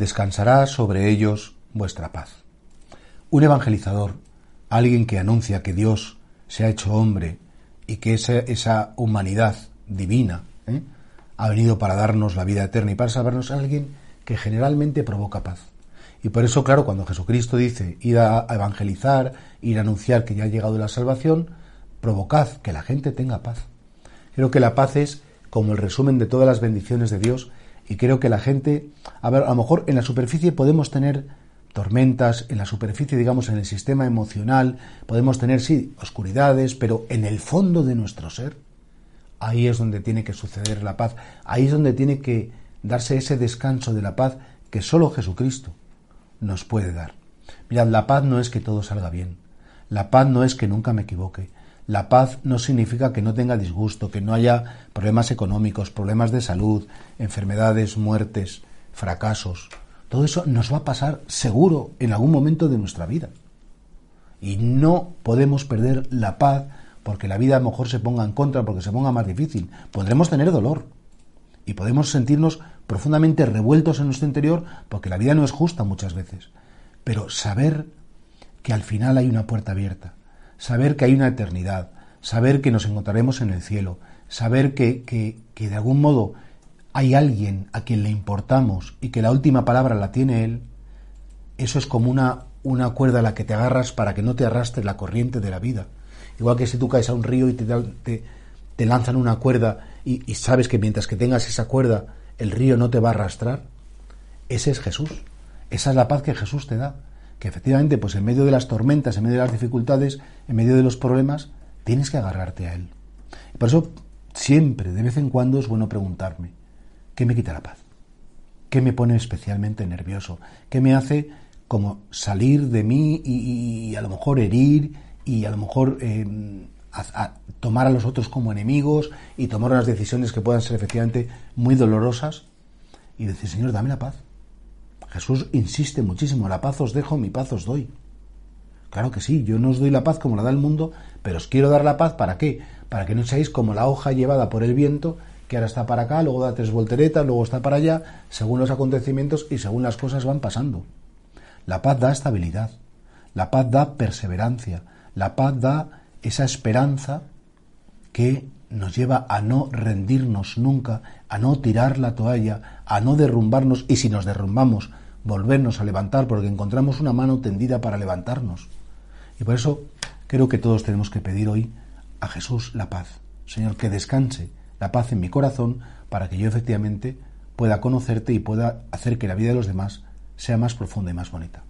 descansará sobre ellos vuestra paz. Un evangelizador, alguien que anuncia que Dios se ha hecho hombre y que esa, humanidad divina ¿eh? ha venido para darnos la vida eterna y para salvarnos, alguien que generalmente provoca paz. Y por eso, claro, cuando Jesucristo dice ir a evangelizar, ir a anunciar que ya ha llegado la salvación, provocad que la gente tenga paz. Creo que la paz es como el resumen de todas las bendiciones de Dios y creo que la gente, a ver, a lo mejor en la superficie podemos tener tormentas, en la superficie, digamos, en el sistema emocional, podemos tener, sí, oscuridades, pero en el fondo de nuestro ser, ahí es donde tiene que suceder la paz, ahí es donde tiene que darse ese descanso de la paz que solo Jesucristo nos puede dar. Mirad, la paz no es que todo salga bien, la paz no es que nunca me equivoque, la paz no significa que no tenga disgusto, que no haya problemas económicos, problemas de salud, enfermedades, muertes, fracasos. Todo eso nos va a pasar seguro en algún momento de nuestra vida. Y no podemos perder la paz porque la vida a lo mejor se ponga en contra, porque se ponga más difícil. Podremos tener dolor y podemos sentirnos profundamente revueltos en nuestro interior porque la vida no es justa muchas veces. Pero saber que al final hay una puerta abierta, saber que hay una eternidad, saber que nos encontraremos en el cielo, saber que, que, de algún modo hay alguien a quien le importamos y que la última palabra la tiene Él, eso es como una, una cuerda a la que te agarras para que no te arrastre la corriente de la vida. Igual que si tú caes a un río y te, te, te lanzan una cuerda y, sabes que mientras que tengas esa cuerda el río no te va a arrastrar, ese es Jesús. Esa es la paz que Jesús te da que efectivamente, pues en medio de las tormentas, en medio de las dificultades, en medio de los problemas, tienes que agarrarte a Él. Y por eso, siempre, de vez en cuando, es bueno preguntarme, ¿qué me quita la paz? ¿Qué me pone especialmente nervioso? ¿Qué me hace como salir de mí y, a lo mejor herir y a lo mejor eh, tomar a los otros como enemigos y tomar unas decisiones que puedan ser efectivamente muy dolorosas? Y decir, Señor, dame la paz Jesús insiste muchísimo, la paz os dejo, mi paz os doy. Claro que sí, yo no os doy la paz como la da el mundo, pero os quiero dar la paz para qué? Para que no seáis como la hoja llevada por el viento, que ahora está para acá, luego da tres volteretas, luego está para allá, según los acontecimientos y según las cosas van pasando. La paz da estabilidad, la paz da perseverancia, la paz da esa esperanza que nos lleva a no rendirnos nunca, a no tirar la toalla, a no derrumbarnos y si nos derrumbamos, volvernos a levantar porque encontramos una mano tendida para levantarnos. Y por eso creo que todos tenemos que pedir hoy a Jesús la paz. Señor, que descanse la paz en mi corazón para que yo efectivamente pueda conocerte y pueda hacer que la vida de los demás sea más profunda y más bonita.